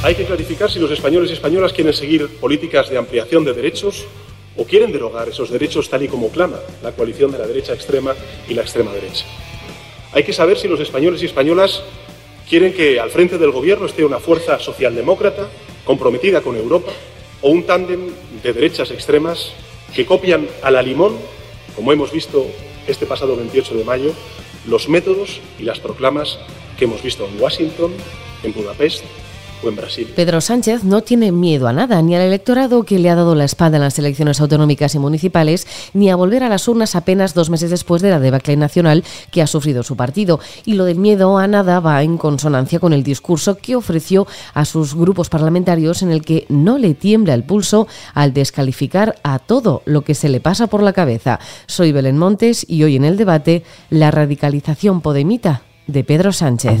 Hay que clarificar si los españoles y españolas quieren seguir políticas de ampliación de derechos o quieren derogar esos derechos tal y como clama la coalición de la derecha extrema y la extrema derecha. Hay que saber si los españoles y españolas quieren que al frente del gobierno esté una fuerza socialdemócrata comprometida con Europa o un tándem de derechas extremas que copian a la limón, como hemos visto este pasado 28 de mayo, los métodos y las proclamas que hemos visto en Washington, en Budapest Brasil. Pedro Sánchez no tiene miedo a nada, ni al electorado que le ha dado la espada en las elecciones autonómicas y municipales, ni a volver a las urnas apenas dos meses después de la debacle nacional que ha sufrido su partido. Y lo del miedo a nada va en consonancia con el discurso que ofreció a sus grupos parlamentarios en el que no le tiembla el pulso al descalificar a todo lo que se le pasa por la cabeza. Soy Belén Montes y hoy en el debate la radicalización podemita de Pedro Sánchez.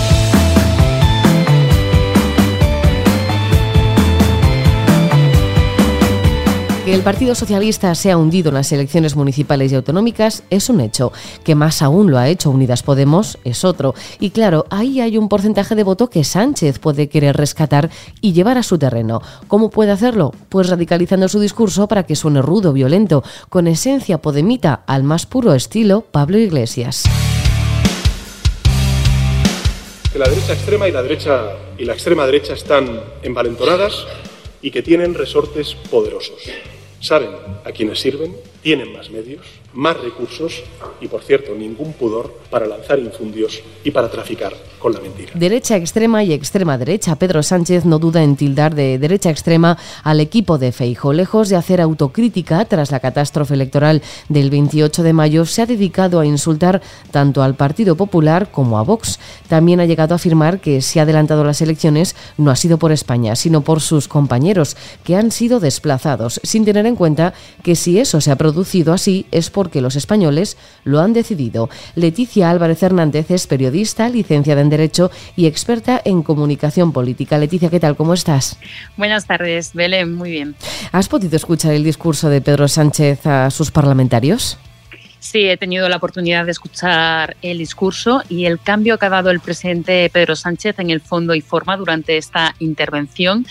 Que el Partido Socialista se ha hundido en las elecciones municipales y autonómicas es un hecho. Que más aún lo ha hecho Unidas Podemos es otro. Y claro, ahí hay un porcentaje de voto que Sánchez puede querer rescatar y llevar a su terreno. ¿Cómo puede hacerlo? Pues radicalizando su discurso para que suene rudo, violento, con esencia podemita al más puro estilo Pablo Iglesias. Que la derecha extrema y la derecha y la extrema derecha están envalentonadas y que tienen resortes poderosos. Saben a quienes sirven, tienen más medios, más recursos y, por cierto, ningún pudor para lanzar infundios y para traficar con la mentira. Derecha extrema y extrema derecha. Pedro Sánchez no duda en tildar de derecha extrema al equipo de Feijo. Lejos de hacer autocrítica tras la catástrofe electoral del 28 de mayo, se ha dedicado a insultar tanto al Partido Popular como a Vox. También ha llegado a afirmar que si ha adelantado las elecciones no ha sido por España, sino por sus compañeros, que han sido desplazados, sin tener en cuenta que si eso se ha producido así es porque los españoles lo han decidido. Leticia Álvarez Hernández es periodista, licenciada en Derecho y experta en comunicación política. Leticia, ¿qué tal? ¿Cómo estás? Buenas tardes, Belén, muy bien. ¿Has podido escuchar el discurso de Pedro Sánchez a sus parlamentarios? Sí, he tenido la oportunidad de escuchar el discurso y el cambio que ha dado el presidente Pedro Sánchez en el fondo y forma durante esta intervención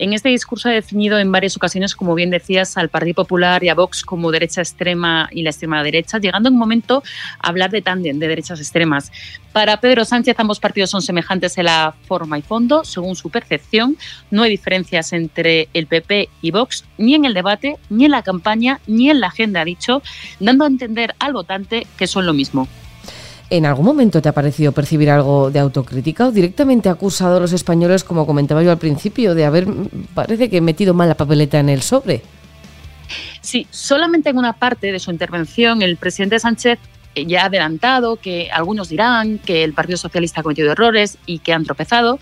en este discurso ha definido en varias ocasiones, como bien decías, al Partido Popular y a Vox como derecha extrema y la extrema derecha, llegando en un momento a hablar de tándem, de derechas extremas. Para Pedro Sánchez, ambos partidos son semejantes en la forma y fondo, según su percepción. No hay diferencias entre el PP y Vox, ni en el debate, ni en la campaña, ni en la agenda, ha dicho, dando a entender al votante que son lo mismo. ¿En algún momento te ha parecido percibir algo de autocrítica o directamente acusado a los españoles, como comentaba yo al principio, de haber, parece que, metido mal la papeleta en el sobre? Sí, solamente en una parte de su intervención el presidente Sánchez ya ha adelantado que algunos dirán que el Partido Socialista ha cometido errores y que han tropezado,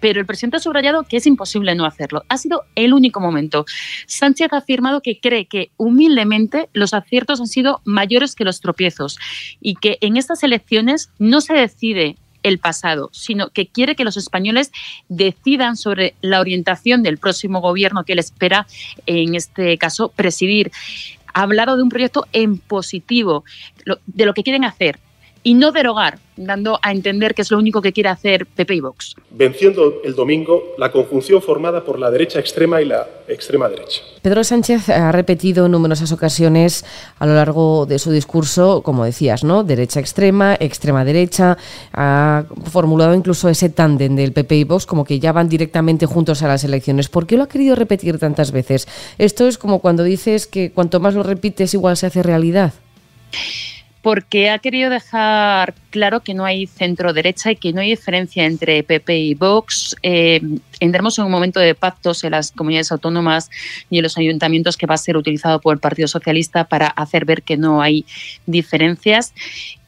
pero el presidente ha subrayado que es imposible no hacerlo. Ha sido el único momento. Sánchez ha afirmado que cree que humildemente los aciertos han sido mayores que los tropiezos y que en estas elecciones no se decide el pasado, sino que quiere que los españoles decidan sobre la orientación del próximo gobierno que le espera, en este caso, presidir ha hablado de un proyecto en positivo, de lo que quieren hacer y no derogar, dando a entender que es lo único que quiere hacer PP y Vox. Venciendo el domingo la conjunción formada por la derecha extrema y la extrema derecha. Pedro Sánchez ha repetido en numerosas ocasiones a lo largo de su discurso, como decías, ¿no? Derecha extrema, extrema derecha. Ha formulado incluso ese tándem del PP y Vox como que ya van directamente juntos a las elecciones. ¿Por qué lo ha querido repetir tantas veces? Esto es como cuando dices que cuanto más lo repites igual se hace realidad porque ha querido dejar claro que no hay centro derecha y que no hay diferencia entre PP y Vox. Eh, entremos en un momento de pactos en las comunidades autónomas y en los ayuntamientos que va a ser utilizado por el Partido Socialista para hacer ver que no hay diferencias,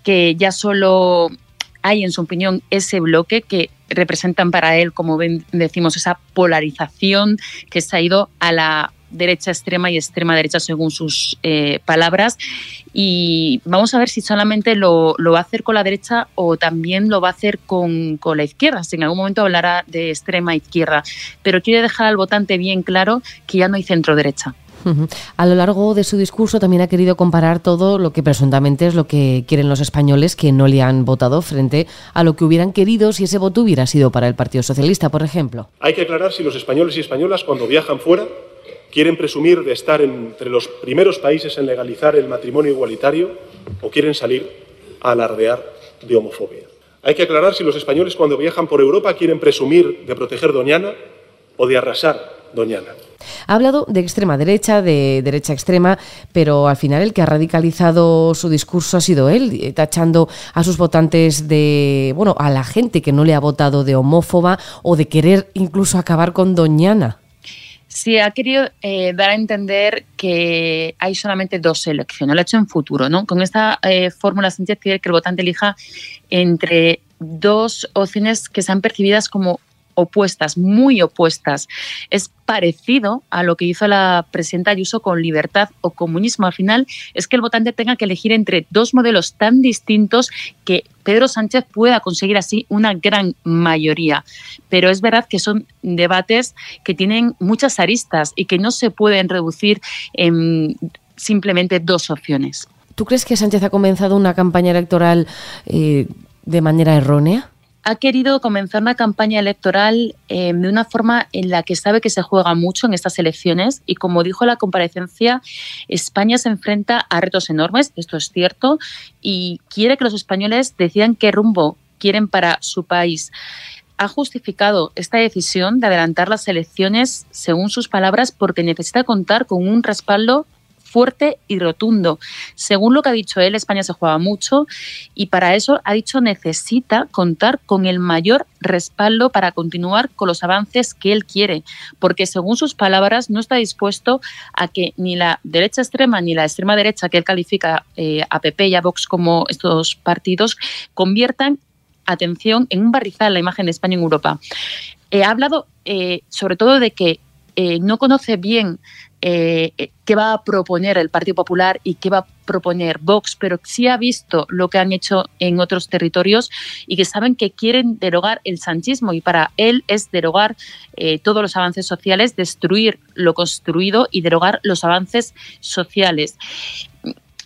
que ya solo hay, en su opinión, ese bloque que representan para él, como decimos, esa polarización que se ha ido a la derecha extrema y extrema derecha según sus eh, palabras. Y vamos a ver si solamente lo, va a hacer con la derecha o también lo va a hacer con, con, la izquierda. Si en algún momento hablará de extrema izquierda. Pero quiere dejar al votante bien claro que ya no hay centro derecha. A lo largo de su discurso también ha querido comparar todo lo que presuntamente es lo que quieren los españoles que no le han votado frente a lo que hubieran querido si ese voto hubiera sido para el Partido Socialista, por ejemplo. Hay que aclarar si los españoles y españolas cuando viajan fuera quieren presumir de estar entre los primeros países en legalizar el matrimonio igualitario o quieren salir a alardear de homofobia. Hay que aclarar si los españoles cuando viajan por Europa quieren presumir de proteger Doñana o de arrasar Doñana. Ha hablado de extrema derecha, de derecha extrema, pero al final el que ha radicalizado su discurso ha sido él, eh, tachando a sus votantes de, bueno, a la gente que no le ha votado de homófoba o de querer incluso acabar con Doñana. Sí, ha querido eh, dar a entender que hay solamente dos elecciones, lo ha hecho en futuro, ¿no? Con esta eh, fórmula Sánchez quiere que el votante elija entre dos opciones que sean percibidas como opuestas, muy opuestas. Es parecido a lo que hizo la presidenta Ayuso con libertad o comunismo. Al final es que el votante tenga que elegir entre dos modelos tan distintos que Pedro Sánchez pueda conseguir así una gran mayoría. Pero es verdad que son debates que tienen muchas aristas y que no se pueden reducir en simplemente dos opciones. ¿Tú crees que Sánchez ha comenzado una campaña electoral eh, de manera errónea? Ha querido comenzar una campaña electoral eh, de una forma en la que sabe que se juega mucho en estas elecciones y como dijo la comparecencia, España se enfrenta a retos enormes, esto es cierto, y quiere que los españoles decidan qué rumbo quieren para su país. Ha justificado esta decisión de adelantar las elecciones, según sus palabras, porque necesita contar con un respaldo fuerte y rotundo. Según lo que ha dicho él, España se juega mucho y para eso ha dicho necesita contar con el mayor respaldo para continuar con los avances que él quiere, porque según sus palabras no está dispuesto a que ni la derecha extrema ni la extrema derecha que él califica eh, a PP y a Vox como estos partidos conviertan atención en un barrizal la imagen de España en Europa. He hablado eh, sobre todo de que eh, no conoce bien eh, qué va a proponer el Partido Popular y qué va a proponer Vox, pero sí ha visto lo que han hecho en otros territorios y que saben que quieren derogar el sanchismo y para él es derogar eh, todos los avances sociales, destruir lo construido y derogar los avances sociales.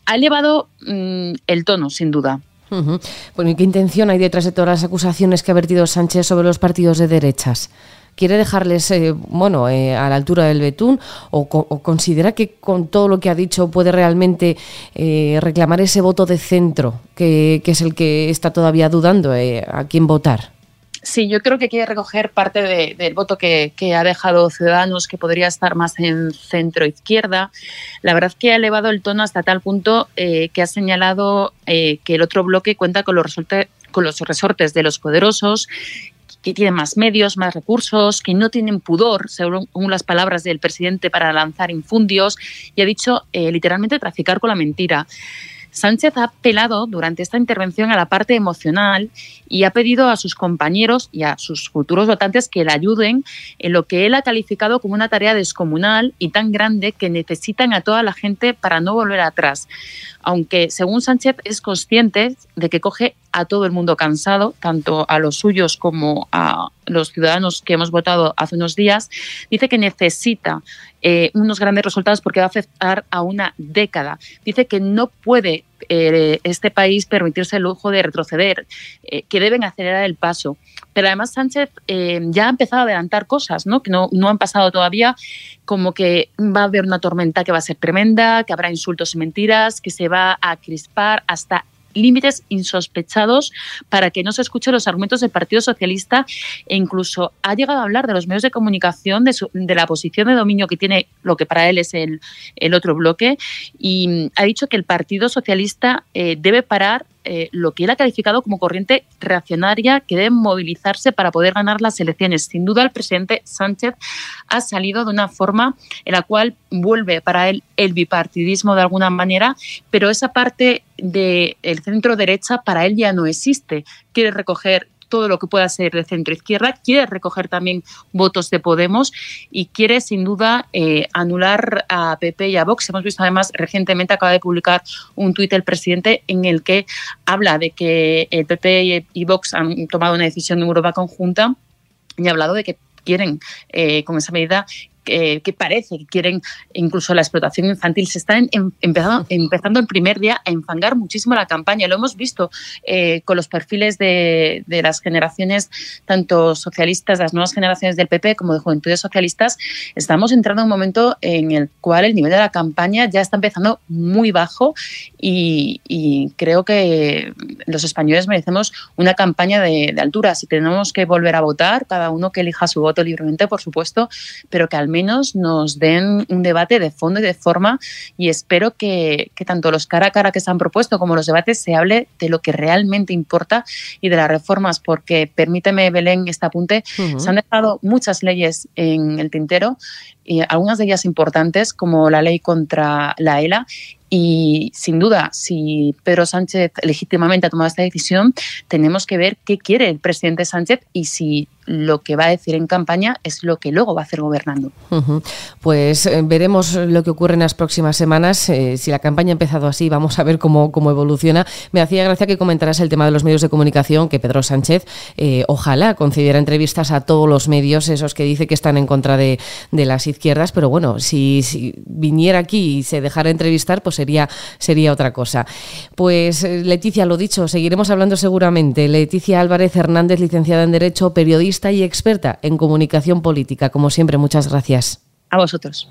Ha elevado mm, el tono, sin duda. Bueno, ¿y qué intención hay detrás de todas las acusaciones que ha vertido Sánchez sobre los partidos de derechas? Quiere dejarles eh, bueno eh, a la altura del betún o, considera que con todo lo que ha dicho puede realmente eh, reclamar ese voto de centro que, es el que está todavía dudando a quién votar. Sí, yo creo que quiere recoger parte del voto que, ha dejado Ciudadanos, que podría estar más en centro-izquierda. La verdad es que ha elevado el tono hasta tal punto que ha señalado que el otro bloque cuenta con los, con los resortes de los poderosos que tienen más medios, más recursos, que no tienen pudor, según las palabras del presidente, para lanzar infundios y ha dicho eh, literalmente traficar con la mentira. Sánchez ha apelado durante esta intervención a la parte emocional y ha pedido a sus compañeros y a sus futuros votantes que le ayuden en lo que él ha calificado como una tarea descomunal y tan grande que necesitan a toda la gente para no volver atrás. Aunque, según Sánchez, es consciente de que coge a todo el mundo cansado, tanto a los suyos como a los ciudadanos que hemos votado hace unos días, dice que necesita eh, unos grandes resultados porque va a afectar a una década. Dice que no puede eh, este país permitirse el lujo de retroceder, eh, que deben acelerar el paso. Pero además Sánchez ya ha empezado a adelantar cosas ¿no? que no, no han pasado todavía, como que va a haber una tormenta que va a ser tremenda, que habrá insultos y mentiras, que se va a crispar hasta límites insospechados para que no se escuchen los argumentos del Partido Socialista e incluso ha llegado a hablar de los medios de comunicación, de, la posición de dominio que tiene lo que para él es el, otro bloque y ha dicho que el Partido Socialista eh, debe parar eh, lo que él ha calificado como corriente reaccionaria que debe movilizarse para poder ganar las elecciones. Sin duda, el presidente Sánchez ha salido de una forma en la cual vuelve para él el bipartidismo de alguna manera, pero esa parte del centro derecha para él ya no existe. Quiere recoger todo lo que pueda ser de centro izquierda, quiere recoger también votos de Podemos y quiere sin duda eh, anular a PP y a Vox. Hemos visto además recientemente acaba de publicar un tuit el presidente en el que habla de que el PP y Vox han tomado una decisión en Europa conjunta y ha hablado de que quieren eh, con esa medida que, parece que quieren, incluso la explotación infantil, se está empezando, empezando el primer día a enfangar muchísimo la campaña. Lo hemos visto eh, con los perfiles de, de, las generaciones, tanto socialistas, las nuevas generaciones del PP como de juventudes socialistas. Estamos entrando en un momento en el cual el nivel de la campaña ya está empezando muy bajo y, creo que los españoles merecemos una campaña de, de altura. Si tenemos que volver a votar, cada uno que elija su voto libremente, por supuesto, pero que al menos nos den un debate de fondo y de forma y espero que, tanto los cara a cara que se han propuesto como los debates se hable de lo que realmente importa y de las reformas, porque permíteme, Belén, este apunte, se han dejado muchas leyes en el tintero y algunas de ellas importantes, como la ley contra la ELA, y sin duda, si Pedro Sánchez legítimamente ha tomado esta decisión, tenemos que ver qué quiere el presidente Sánchez y si lo que va a decir en campaña es lo que luego va a hacer gobernando. Pues eh, veremos lo que ocurre en las próximas semanas. Eh, si la campaña ha empezado así, vamos a ver cómo, cómo evoluciona. Me hacía gracia que comentaras el tema de los medios de comunicación, que Pedro Sánchez eh, ojalá concediera entrevistas a todos los medios, esos que dice que están en contra de, de las izquierdas, pero bueno, si, si, viniera aquí y se dejara entrevistar, pues sería, sería otra cosa. Pues Leticia, lo dicho, seguiremos hablando seguramente. Leticia Álvarez Hernández, licenciada en Derecho, periodista y experta en comunicación política. Como siempre, muchas gracias. A vosotros.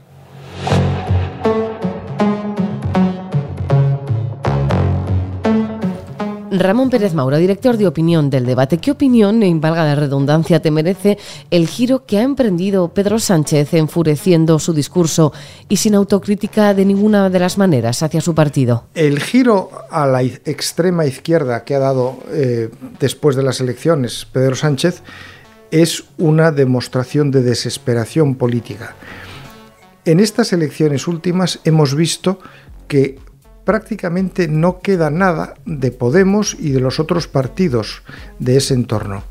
Ramón Pérez Maura, director de opinión del debate. ¿Qué opinión, en valga la redundancia, te merece el giro que ha emprendido Pedro Sánchez enfureciendo su discurso y sin autocrítica de ninguna de las maneras hacia su partido? El giro a la extrema izquierda que ha dado eh, después de las elecciones Pedro Sánchez es una demostración de desesperación política. En estas elecciones últimas hemos visto que prácticamente no queda nada de Podemos y de los otros partidos de ese entorno.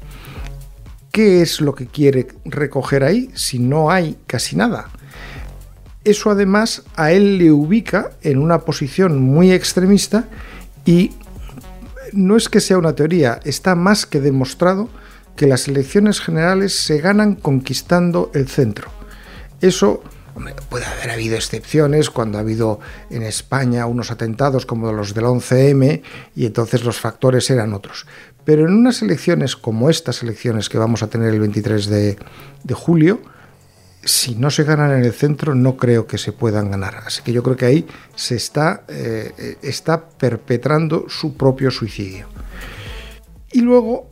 ¿Qué es lo que quiere recoger ahí si no hay casi nada? Eso además a él le ubica en una posición muy extremista y no es que sea una teoría, está más que demostrado que las elecciones generales se ganan conquistando el centro. Eso puede haber habido excepciones cuando ha habido en España unos atentados como los del 11M y entonces los factores eran otros. Pero en unas elecciones como estas elecciones que vamos a tener el 23 de, julio, si no se ganan en el centro, no creo que se puedan ganar. Así que yo creo que ahí se está, eh, está perpetrando su propio suicidio. Y luego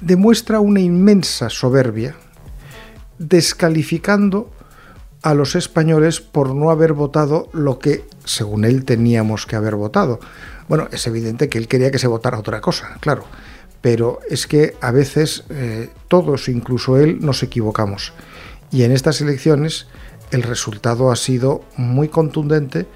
demuestra una inmensa soberbia, descalificando a los españoles por no haber votado lo que, según él, teníamos que haber votado. Bueno, es evidente que él quería que se votara otra cosa, claro, pero es que a veces eh, todos, incluso él, nos equivocamos. Y en estas elecciones el resultado ha sido muy contundente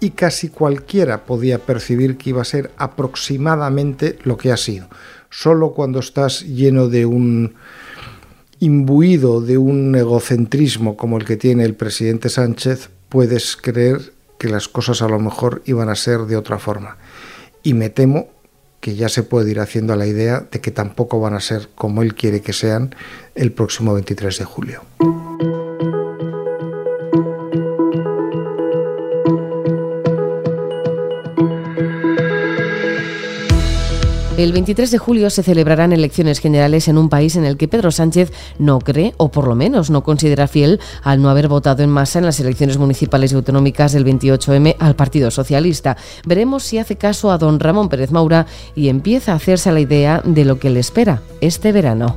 y casi cualquiera podía percibir que iba a ser aproximadamente lo que ha sido solo cuando estás lleno de un imbuido de un egocentrismo como el que tiene el presidente Sánchez, puedes creer que las cosas a lo mejor iban a ser de otra forma. Y me temo que ya se puede ir haciendo la idea de que tampoco van a ser como él quiere que sean el próximo 23 de julio. El 23 de julio se celebrarán elecciones generales en un país en el que Pedro Sánchez no cree, o por lo menos no considera fiel, al no haber votado en masa en las elecciones municipales y autonómicas del 28M al Partido Socialista. Veremos si hace caso a don Ramón Pérez Maura y empieza a hacerse la idea de lo que le espera este verano.